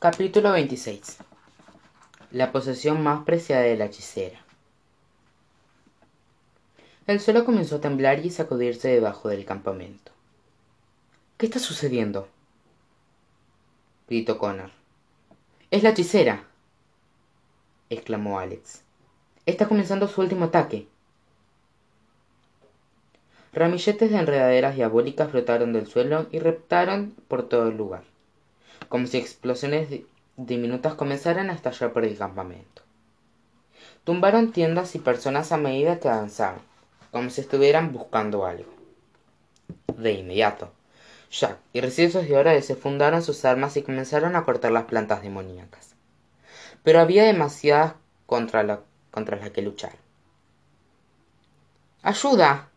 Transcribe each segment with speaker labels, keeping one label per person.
Speaker 1: Capítulo 26 La posesión más preciada de la hechicera El suelo comenzó a temblar y sacudirse debajo del campamento. ¿Qué está sucediendo? gritó Connor. Es la hechicera, exclamó Alex. Está comenzando su último ataque. Ramilletes de enredaderas diabólicas flotaron del suelo y reptaron por todo el lugar, como si explosiones diminutas comenzaran a estallar por el campamento. Tumbaron tiendas y personas a medida que avanzaban, como si estuvieran buscando algo. De inmediato, Jack y residuos de oro desenfundaron sus armas y comenzaron a cortar las plantas demoníacas. Pero había demasiadas contra, contra las que luchar. ¡Ayuda!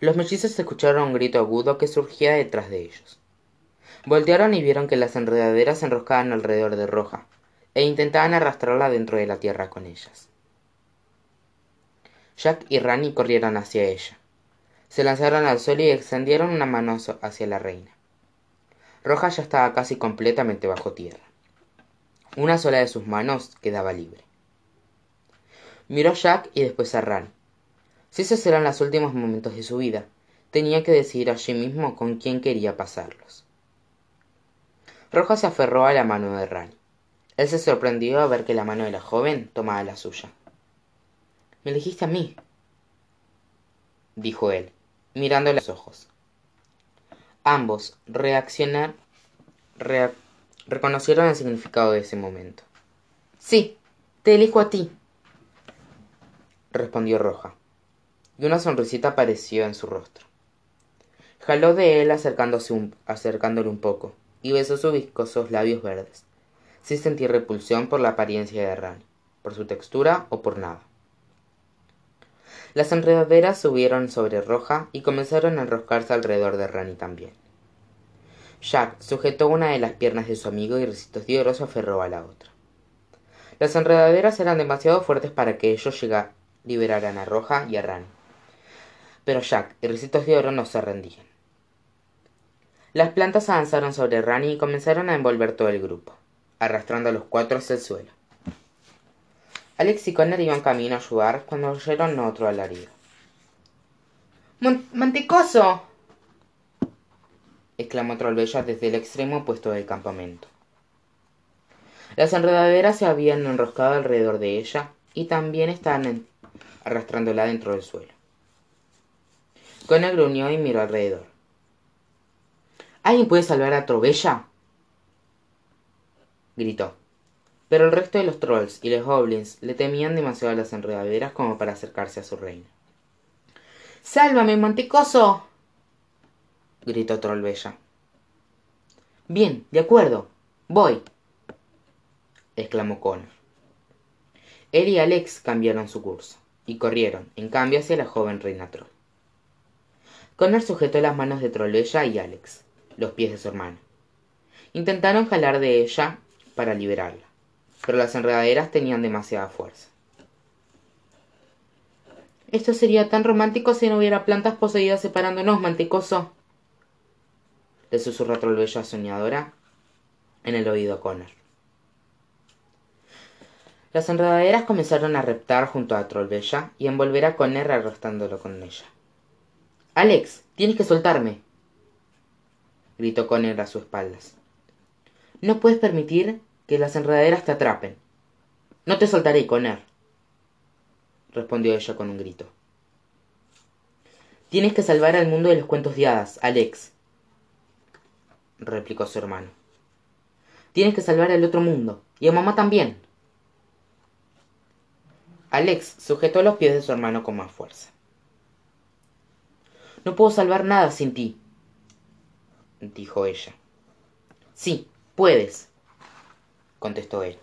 Speaker 1: Los mellizos escucharon un grito agudo que surgía detrás de ellos. Voltearon y vieron que las enredaderas se enroscaban alrededor de Roja, e intentaban arrastrarla dentro de la tierra con ellas. Jack y Rani corrieron hacia ella. Se lanzaron al suelo y extendieron una mano hacia la reina. Roja ya estaba casi completamente bajo tierra. Una sola de sus manos quedaba libre. Miró Jack y después a Rani. Si esos eran los últimos momentos de su vida, tenía que decidir allí mismo con quién quería pasarlos. Roja se aferró a la mano de Rani. Él se sorprendió a ver que la mano de la joven tomaba la suya. Me elegiste a mí, dijo él, mirándole a los ojos. Ambos reaccionaron, reconocieron el significado de ese momento. Sí, te elijo a ti, respondió Roja y una sonrisita apareció en su rostro. Jaló de él acercándose acercándole un poco, y besó sus viscosos labios verdes, sin sentir repulsión por la apariencia de Rani, por su textura o por nada. Las enredaderas subieron sobre Roja y comenzaron a enroscarse alrededor de Rani también. Jack sujetó una de las piernas de su amigo y Recitos de Oro se aferró a la otra. Las enredaderas eran demasiado fuertes para que ellos liberaran a Roja y a Rani pero Jack y Ricitos de Oro no se rendían. Las plantas avanzaron sobre Rani y comenzaron a envolver todo el grupo, arrastrando a los cuatro hacia el suelo. Alex y Connor iban camino a ayudar cuando oyeron otro alarido. ¡Mantecoso! exclamó Trollbella desde el extremo opuesto del campamento. Las enredaderas se habían enroscado alrededor de ella y también estaban arrastrándola dentro del suelo. Connor gruñó y miró alrededor. ¿Alguien puede salvar a Trovella? gritó. Pero el resto de los trolls y los goblins le temían demasiado a las enredaderas como para acercarse a su reina. ¡Sálvame, mantecoso! gritó Trollbella. Bien, de acuerdo. Voy. exclamó Connor. Él y Alex cambiaron su curso y corrieron, en cambio, hacia la joven reina troll. Connor sujetó las manos de Trollbella y Alex, los pies de su hermano. Intentaron jalar de ella para liberarla, pero las enredaderas tenían demasiada fuerza. Esto sería tan romántico si no hubiera plantas poseídas separándonos, mantecoso. Le susurró Trollbella soñadora en el oído a Connor. Las enredaderas comenzaron a reptar junto a Trollbella y envolver a Connor arrastrándolo con ella. Alex, tienes que soltarme. Gritó Connor a sus espaldas. No puedes permitir que las enredaderas te atrapen. No te soltaré, Connor, respondió ella con un grito. Tienes que salvar al mundo de los cuentos de hadas, Alex, replicó su hermano. Tienes que salvar al otro mundo, y a mamá también. Alex sujetó los pies de su hermano con más fuerza. No puedo salvar nada sin ti, dijo ella. Sí, puedes, contestó él.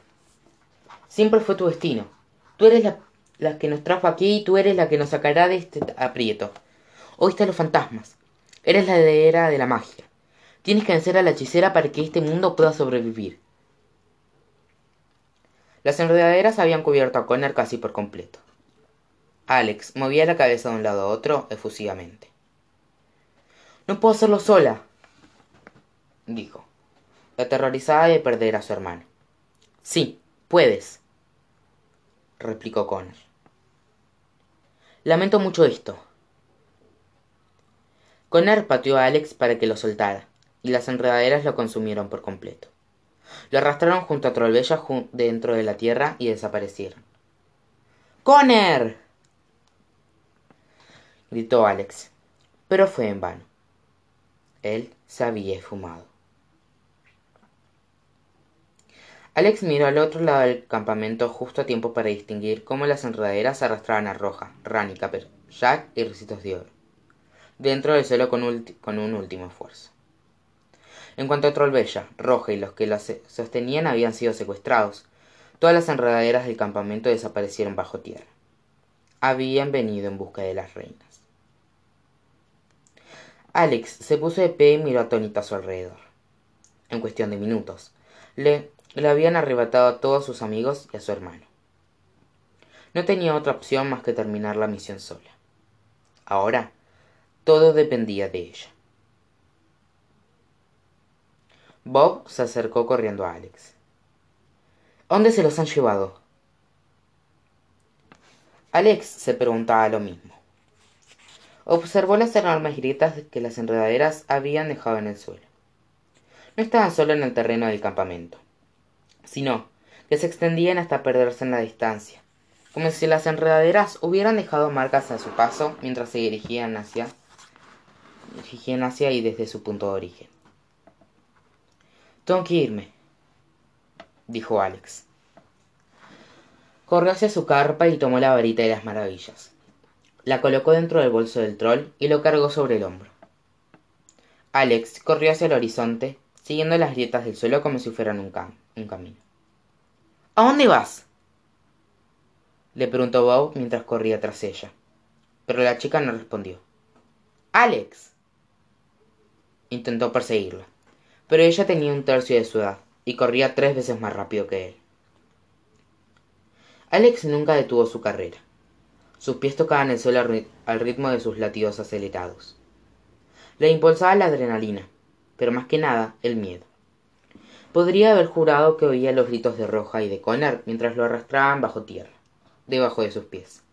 Speaker 1: Siempre fue tu destino. Tú eres la, la, que nos trajo aquí y tú eres la que nos sacará de este aprieto. Oíste a los fantasmas. Eres la heredera de la magia. Tienes que vencer a la hechicera para que este mundo pueda sobrevivir. Las enredaderas habían cubierto a Connor casi por completo. Alex movía la cabeza de un lado a otro efusivamente. No puedo hacerlo sola, dijo. aterrorizada de perder a su hermano sí puedes replicó Connor. Lamento mucho esto Connor pateó a Alex para que lo soltara y las enredaderas lo consumieron por completo. Lo arrastraron junto a Trollbella dentro de la tierra y desaparecieron. Connor gritó Alex pero fue en vano. Él se había esfumado alex miró al otro lado del campamento justo a tiempo para distinguir cómo las enredaderas arrastraban a roja ran y caper jack y ricitos de oro dentro del suelo con, un último esfuerzo. En cuanto a trollbella roja y los que la sostenían habían sido secuestrados. Todas las enredaderas del campamento desaparecieron bajo tierra. Habían venido en busca de las reinas. Alex se puso de pie y miró atónito a su alrededor. En cuestión de minutos le le habían arrebatado a todos sus amigos y a su hermano. No tenía otra opción más que terminar la misión sola. Ahora todo dependía de ella. Bob se acercó corriendo a alex. Dónde se los han llevado alex se preguntaba lo mismo. Observó las enormes grietas que las enredaderas habían dejado en el suelo. No estaban solo en el terreno del campamento sino que se extendían hasta perderse en la distancia como si las enredaderas hubieran dejado marcas a su paso mientras se dirigían hacia dirigían hacia y desde su punto de origen. Tengo que irme dijo alex. Corrió hacia su carpa y tomó la varita de las maravillas. La colocó dentro del bolso del troll y lo cargó sobre el hombro. Alex corrió hacia el horizonte siguiendo las grietas del suelo como si fueran un, un camino. A dónde vas le preguntó bob mientras corría tras ella pero la chica no respondió. Alex intentó perseguirla pero ella tenía un tercio de su edad y corría tres veces más rápido que él. Alex nunca detuvo su carrera. Sus pies tocaban el suelo al ritmo de sus latidos acelerados. Le impulsaba la adrenalina pero más que nada el miedo. Podría haber jurado que oía los gritos de roja y de connor mientras lo arrastraban bajo tierra debajo de sus pies.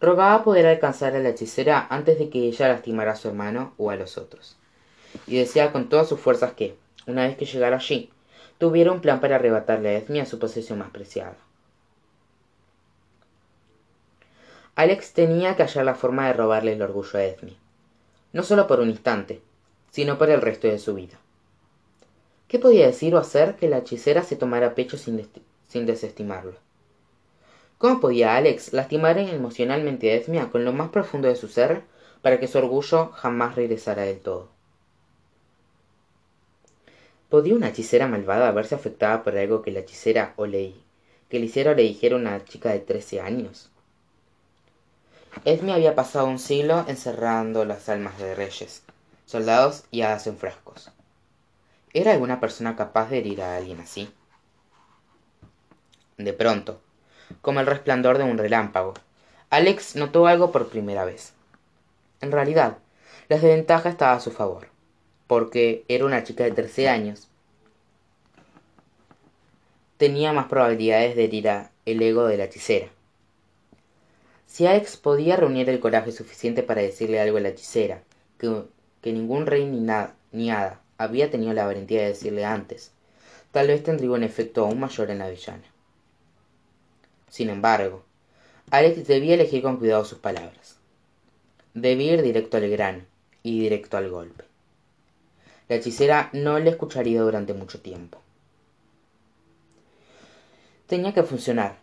Speaker 1: Rogaba poder alcanzar a la hechicera antes de que ella lastimara a su hermano o a los otros. Y deseaba con todas sus fuerzas que una vez que llegara allí tuviera un plan para arrebatarle a Esme a su posesión más preciada. Alex tenía que hallar la forma de robarle el orgullo a Esme no solo por un instante sino por el resto de su vida. Qué podía decir o hacer que la hechicera se tomara pecho sin, desestimarlo cómo podía alex lastimar emocionalmente a esmia con lo más profundo de su ser para que su orgullo jamás regresara del todo podía una hechicera malvada verse afectada por algo que la hechicera o le que le hiciera o le dijera una chica de trece años Esme había pasado un siglo encerrando las almas de reyes, soldados y hadas en frascos. ¿Era alguna persona capaz de herir a alguien así? De pronto, como el resplandor de un relámpago, Alex notó algo por primera vez. En realidad, la desventaja estaba a su favor, porque era una chica de 13 años. Tenía más probabilidades de herir a el ego de la hechicera. Si Alex podía reunir el coraje suficiente para decirle algo a la hechicera, que, que ningún rey ni, nada, ni hada había tenido la valentía de decirle antes, tal vez tendría un efecto aún mayor en la villana. Sin embargo, Alex debía elegir con cuidado sus palabras. Debía ir directo al grano y directo al golpe. La hechicera no le escucharía durante mucho tiempo. Tenía que funcionar,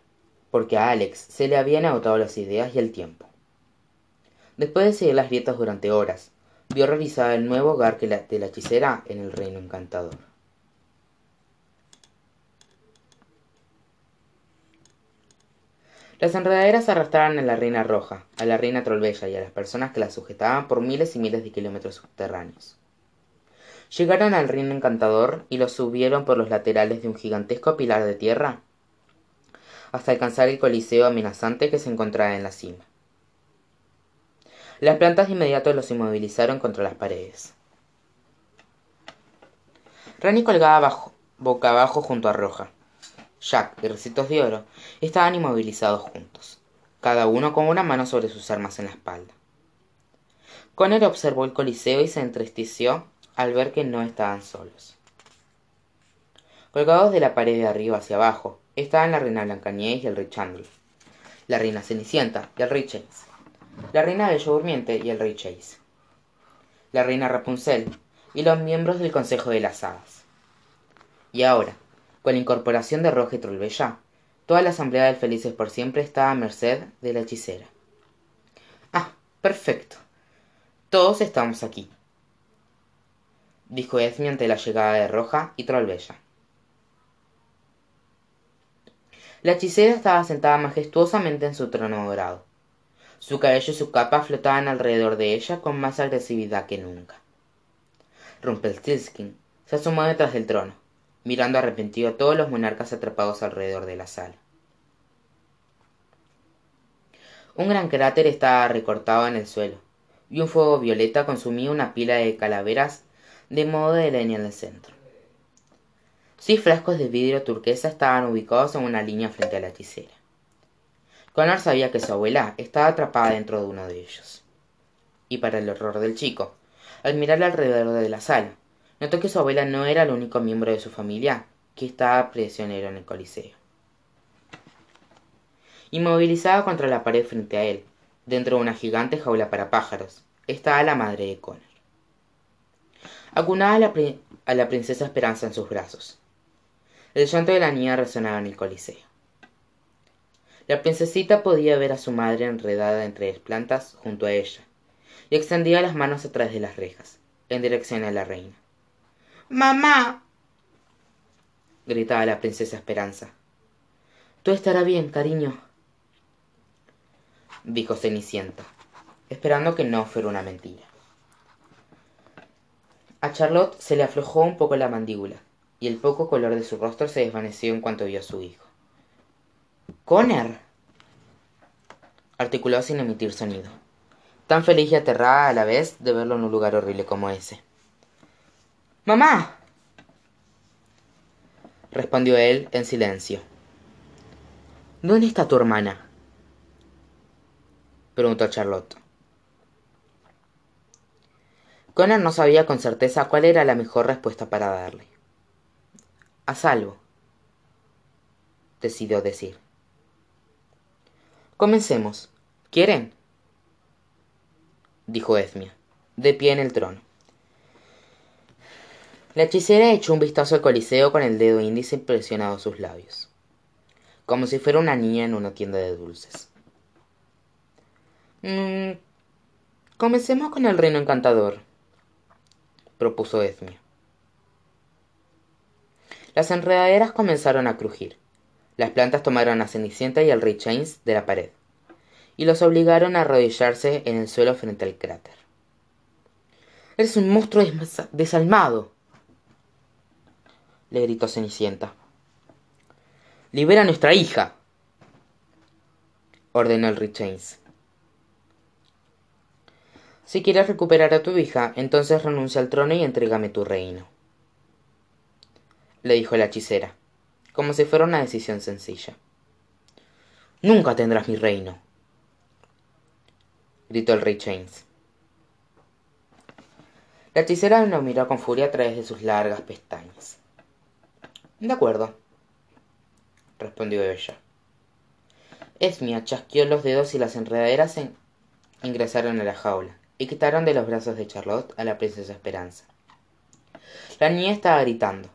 Speaker 1: porque a Alex se le habían agotado las ideas y el tiempo. Después de seguir las grietas durante horas, vio realizar el nuevo hogar de la hechicera en el reino encantador. Las enredaderas arrastraron a la reina roja, a la reina trollbella y a las personas que la sujetaban por miles y miles de kilómetros subterráneos. Llegaron al reino encantador y los subieron por los laterales de un gigantesco pilar de tierra hasta alcanzar el coliseo amenazante que se encontraba en la cima. Las plantas de inmediato los inmovilizaron contra las paredes. Rani colgaba boca abajo junto a Roja. Jack y Recitos de Oro estaban inmovilizados juntos, cada uno con una mano sobre sus armas en la espalda. Conner observó el coliseo y se entristeció al ver que no estaban solos. Colgados de la pared de arriba hacia abajo estaban la reina Blancanieves y el rey Chandler, la reina Cenicienta y el rey la reina Bella Durmiente y el rey Chase, la reina Rapunzel y los miembros del Consejo de las Hadas. Y ahora, con la incorporación de Roja y Trollbella, toda la asamblea del Felices por Siempre estaba a merced de la hechicera. Ah, perfecto. Todos estamos aquí, dijo Esme ante la llegada de Roja y Trollbella. La hechicera estaba sentada majestuosamente en su trono dorado. Su cabello y su capa flotaban alrededor de ella con más agresividad que nunca. Rumpelstiltskin se asomó detrás del trono, mirando arrepentido a todos los monarcas atrapados alrededor de la sala. Un gran cráter estaba recortado en el suelo, y un fuego violeta consumía una pila de calaveras de modo de leña en el centro. Seis frascos de vidrio turquesa estaban ubicados en una línea frente a la hechicera. Connor sabía que su abuela estaba atrapada dentro de uno de ellos. Y para el horror del chico, al mirar alrededor de la sala, notó que su abuela no era el único miembro de su familia que estaba prisionero en el Coliseo. Inmovilizada contra la pared frente a él, dentro de una gigante jaula para pájaros, estaba la madre de Connor. Acunaba a la, a la princesa Esperanza en sus brazos. El llanto de la niña resonaba en el Coliseo. La princesita podía ver a su madre enredada entre las plantas junto a ella, y extendía las manos a través de las rejas, en dirección a la reina. Mamá. gritaba la princesa Esperanza. Tú estará bien, cariño, dijo Cenicienta, esperando que no fuera una mentira. A Charlotte se le aflojó un poco la mandíbula, y el poco color de su rostro se desvaneció en cuanto vio a su hijo. ¡Conner! articuló sin emitir sonido, tan feliz y aterrada a la vez de verlo en un lugar horrible como ese. Mamá. respondió él en silencio. ¿Dónde está tu hermana? preguntó Charlotte. Connor no sabía con certeza cuál era la mejor respuesta para darle. A salvo, decidió decir. Comencemos. ¿Quieren? dijo Esmia, de pie en el trono. La hechicera echó un vistazo al coliseo con el dedo índice presionado a sus labios, como si fuera una niña en una tienda de dulces. Mm, comencemos con el reino encantador, propuso Esmia. Las enredaderas comenzaron a crujir. Las plantas tomaron a Cenicienta y al rey Chains de la pared, y los obligaron a arrodillarse en el suelo frente al cráter. Eres un monstruo desalmado, le gritó Cenicienta. Libera a nuestra hija, ordenó el Chains. Si quieres recuperar a tu hija, entonces renuncia al trono y entrégame tu reino, le dijo la hechicera, como si fuera una decisión sencilla. Nunca tendrás mi reino, gritó el rey Chains. La hechicera lo miró con furia a través de sus largas pestañas. De acuerdo, respondió ella. Esmia chasqueó los dedos y las enredaderas ingresaron a la jaula y quitaron de los brazos de Charlotte a la princesa Esperanza. La niña estaba gritando.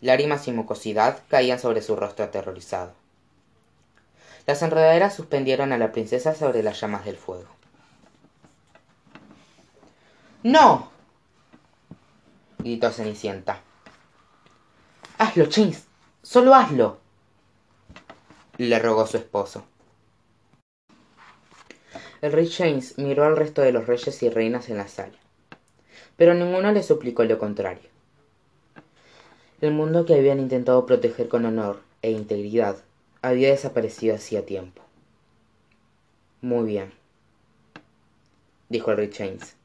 Speaker 1: Lágrimas y mucosidad caían sobre su rostro aterrorizado. Las enredaderas suspendieron a la princesa sobre las llamas del fuego. ¡No! gritó Cenicienta. Hazlo, James. Solo hazlo. Le rogó su esposo. El rey James miró al resto de los reyes y reinas en la sala, pero ninguno le suplicó lo contrario. El mundo que habían intentado proteger con honor e integridad había desaparecido hacía tiempo. Muy bien, dijo el rey James.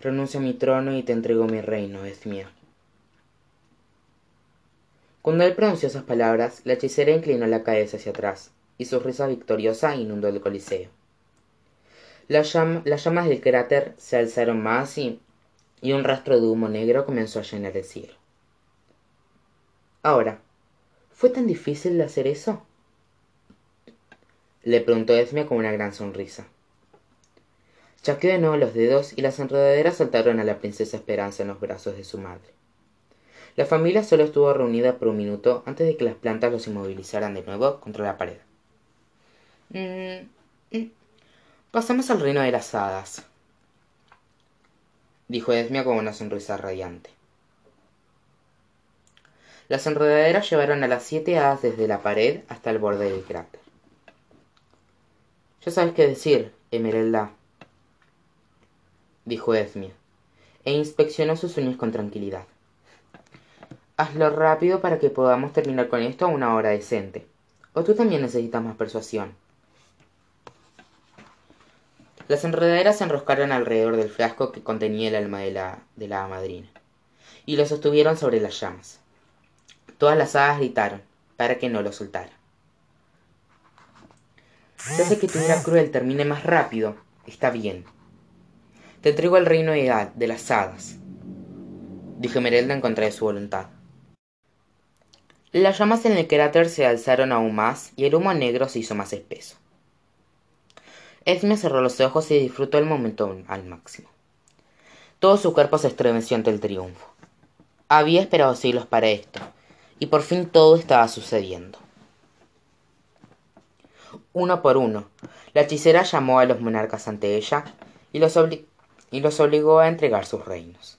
Speaker 1: Renuncia a mi trono y te entrego mi reino, es mía cuando él pronunció esas palabras la hechicera inclinó la cabeza hacia atrás y su risa victoriosa inundó el coliseo las, llamas del cráter se alzaron más y, y un rastro de humo negro comenzó a llenar el cielo ahora fue tan difícil de hacer eso le preguntó esme con una gran sonrisa. Chasqueó de nuevo los dedos y las enredaderas saltaron a la princesa esperanza en los brazos de su madre. La familia solo estuvo reunida por un minuto antes de que las plantas los inmovilizaran de nuevo contra la pared. Mm, mm, pasamos al reino de las hadas dijo esmia con una sonrisa radiante las enredaderas llevaron a las siete hadas desde la pared hasta el borde del cráter. Ya sabes qué decir emerelda dijo Esmia, e inspeccionó sus uñas con tranquilidad. Hazlo rápido para que podamos terminar con esto a una hora decente. O tú también necesitas más persuasión. Las enredaderas se enroscaron alrededor del frasco que contenía el alma de la, de la madrina y lo sostuvieron sobre las llamas todas las hadas gritaron para que no lo soltara. Si hace que tu vida cruel termine más rápido está bien. Te entrego el reino de, de las hadas dijo Merelda en contra de su voluntad. Las llamas en el cráter se alzaron aún más y el humo negro se hizo más espeso. Esme cerró los ojos y disfrutó el momento al máximo. Todo su cuerpo se estremeció ante el triunfo. Había esperado siglos para esto y por fin todo estaba sucediendo. Uno por uno la hechicera llamó a los monarcas ante ella y los, obligó a entregar sus reinos.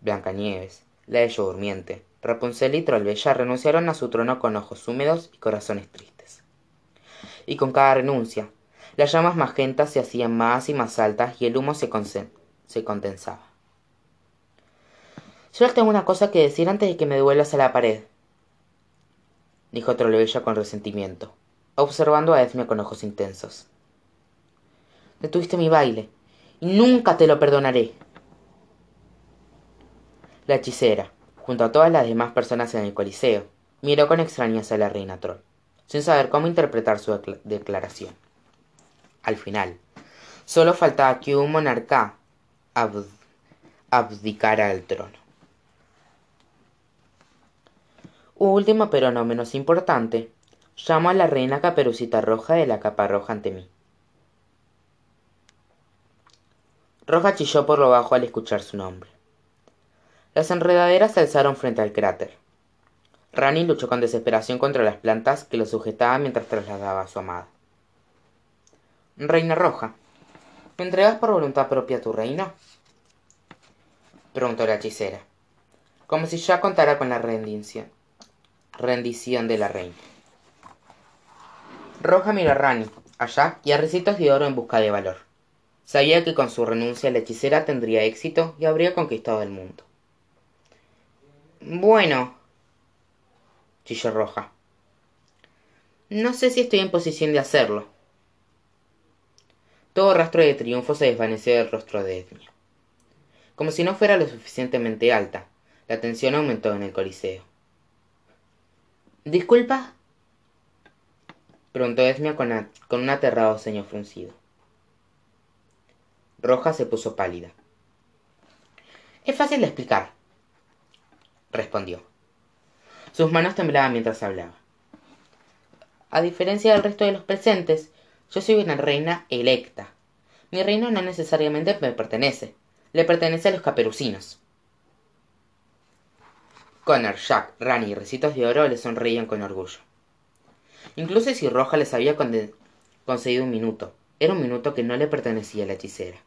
Speaker 1: Blancanieves la bella durmiente rapunzel y trollbella renunciaron a su trono con ojos húmedos y corazones tristes. Y con cada renuncia las llamas magentas se hacían más y más altas y el humo se, se condensaba. Solo tengo una cosa que decir antes de que me devuelvas a la pared dijo trollbella con resentimiento observando a Esme con ojos intensos. Detuviste mi baile y nunca te lo perdonaré. La hechicera junto a todas las demás personas en el coliseo miró con extrañeza a la reina troll sin saber cómo interpretar su declaración. Al final solo faltaba que un monarca abdicara del trono último pero no menos importante llamo a la reina caperucita roja de la capa roja ante mí. Roja chilló por lo bajo al escuchar su nombre. Las enredaderas se alzaron frente al cráter. Rani luchó con desesperación contra las plantas que lo sujetaban mientras trasladaba a su amada. Reina roja me entregas por voluntad propia tu reino preguntó la hechicera como si ya contara con la rendición rendición de la reina. Roja miró a rani allá y a recitos de oro en busca de valor. Sabía que con su renuncia la hechicera tendría éxito y habría conquistado el mundo. Bueno chilló roja. No sé si estoy en posición de hacerlo. Todo rastro de triunfo se desvaneció del rostro de Edmia. Como si no fuera lo suficientemente alta, la tensión aumentó en el coliseo. ¿Disculpa? preguntó Esmia con, con un aterrado ceño fruncido. Roja se puso pálida. Es fácil de explicar, respondió. Sus manos temblaban mientras hablaba. A diferencia del resto de los presentes, yo soy una reina electa. Mi reino no necesariamente me pertenece, le pertenece a los caperucinos. Connor, Jack, Rani y Recitos de Oro le sonreían con orgullo. Incluso si Roja les había concedido un minuto, era un minuto que no le pertenecía a la hechicera.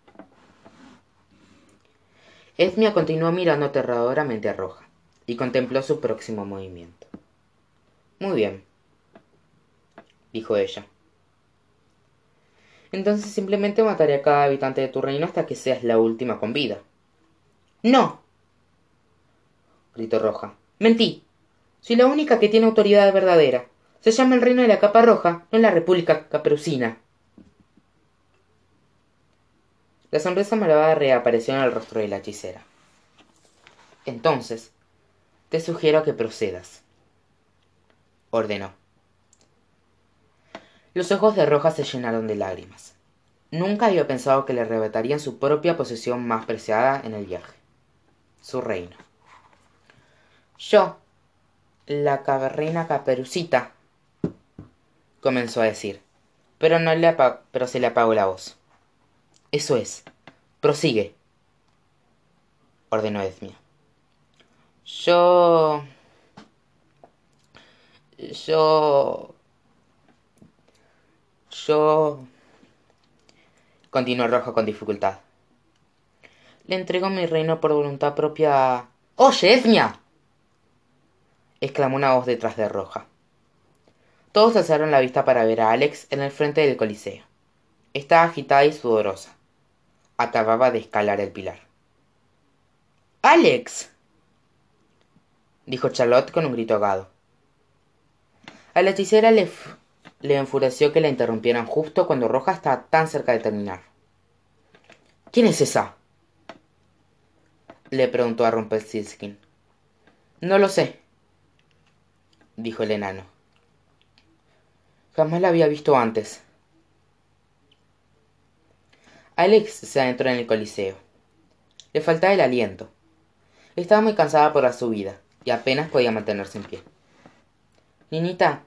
Speaker 1: Esmia continuó mirando aterradoramente a Roja y contempló su próximo movimiento. Muy bien, dijo ella. Entonces simplemente mataré a cada habitante de tu reino hasta que seas la última con vida. No. Gritó Roja. Mentí. Soy la única que tiene autoridad verdadera. Se llama el reino de la capa roja, no la república caperucina. La sonrisa malvada reapareció en el rostro de la hechicera. Entonces, te sugiero que procedas, ordenó los ojos de roja se llenaron de lágrimas nunca había pensado que le arrebatarían su propia posesión más preciada en el viaje su reino yo la reina caperucita comenzó a decir pero no le pero se le apagó la voz eso es prosigue ordenó Esmia. Yo... Yo... Yo... Continuó Rojo con dificultad. Le entrego mi reino por voluntad propia. ¡Oye, Esmia! Exclamó una voz detrás de Roja. Todos alzaron la vista para ver a Alex en el frente del Coliseo. Estaba agitada y sudorosa. Acababa de escalar el pilar. ¡Alex! dijo Charlotte con un grito ahogado. A la hechicera le, enfureció que la interrumpieran justo cuando Roja estaba tan cerca de terminar. ¿Quién es esa? le preguntó a Rumpelstiltskin. No lo sé, dijo el enano. Jamás la había visto antes. Alex se adentró en el coliseo. Le faltaba el aliento. Estaba muy cansada por la subida y apenas podía mantenerse en pie. Ninita,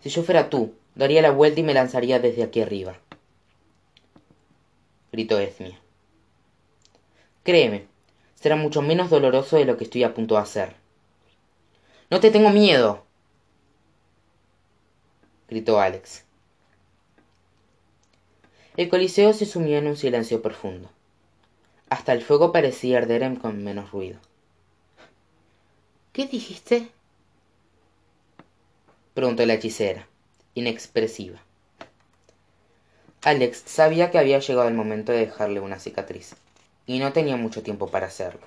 Speaker 1: si yo fuera tú, daría la vuelta y me lanzaría desde aquí arriba. gritó Esmia. Créeme, será mucho menos doloroso de lo que estoy a punto de hacer. No te tengo miedo. Gritó Alex. El coliseo se sumió en un silencio profundo. Hasta el fuego parecía arder con menos ruido. ¿Qué dijiste? preguntó la hechicera, inexpresiva. Alex sabía que había llegado el momento de dejarle una cicatriz, y no tenía mucho tiempo para hacerlo.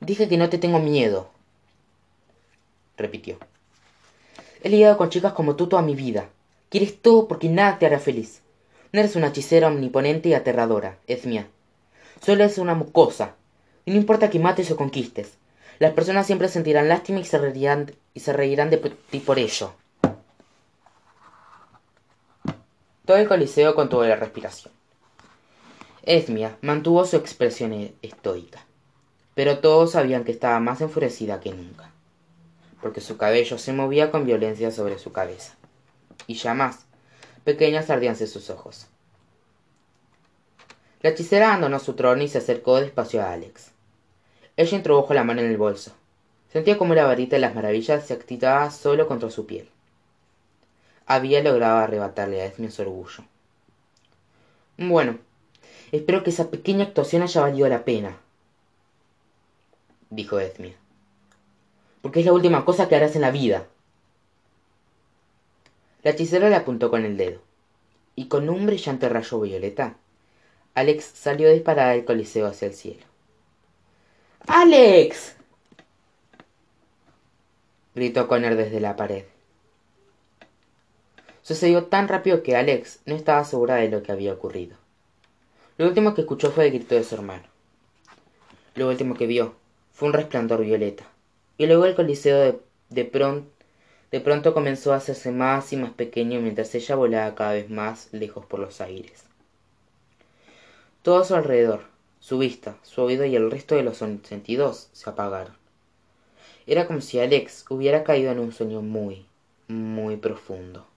Speaker 1: Dije que no te tengo miedo, repitió. He lidiado con chicas como tú toda mi vida. Quieres todo porque nada te hará feliz. No eres una hechicera omniponente y aterradora, es mía. Solo eres una mucosa, y no importa que mates o conquistes. Las personas siempre sentirán lástima y se reirán, y se reirán de ti por ello. Todo el coliseo contuvo la respiración. Esmia mantuvo su expresión e-, estoica, pero todos sabían que estaba más enfurecida que nunca, porque su cabello se movía con violencia sobre su cabeza, y ya más, pequeñas ardían sus ojos. La hechicera abandonó su trono y se acercó despacio a Alex. Ella introdujo la mano en el bolso. Sentía como la varita de las maravillas se activaba solo contra su piel. Había logrado arrebatarle a Esmia su orgullo. Bueno, espero que esa pequeña actuación haya valido la pena, dijo Esmia. Porque es la última cosa que harás en la vida. La hechicera le apuntó con el dedo, y con un brillante rayo violeta, Alex salió disparada del coliseo hacia el cielo. ¡Alex! gritó Connor desde la pared. Sucedió tan rápido que Alex no estaba segura de lo que había ocurrido. Lo último que escuchó fue el grito de su hermano. Lo último que vio fue un resplandor violeta. Y luego el coliseo de, de, de pronto comenzó a hacerse más y más pequeño mientras ella volaba cada vez más lejos por los aires. Todo a su alrededor, su vista, su oído y el resto de los sentidos se apagaron. Era como si Alex hubiera caído en un sueño muy, muy profundo.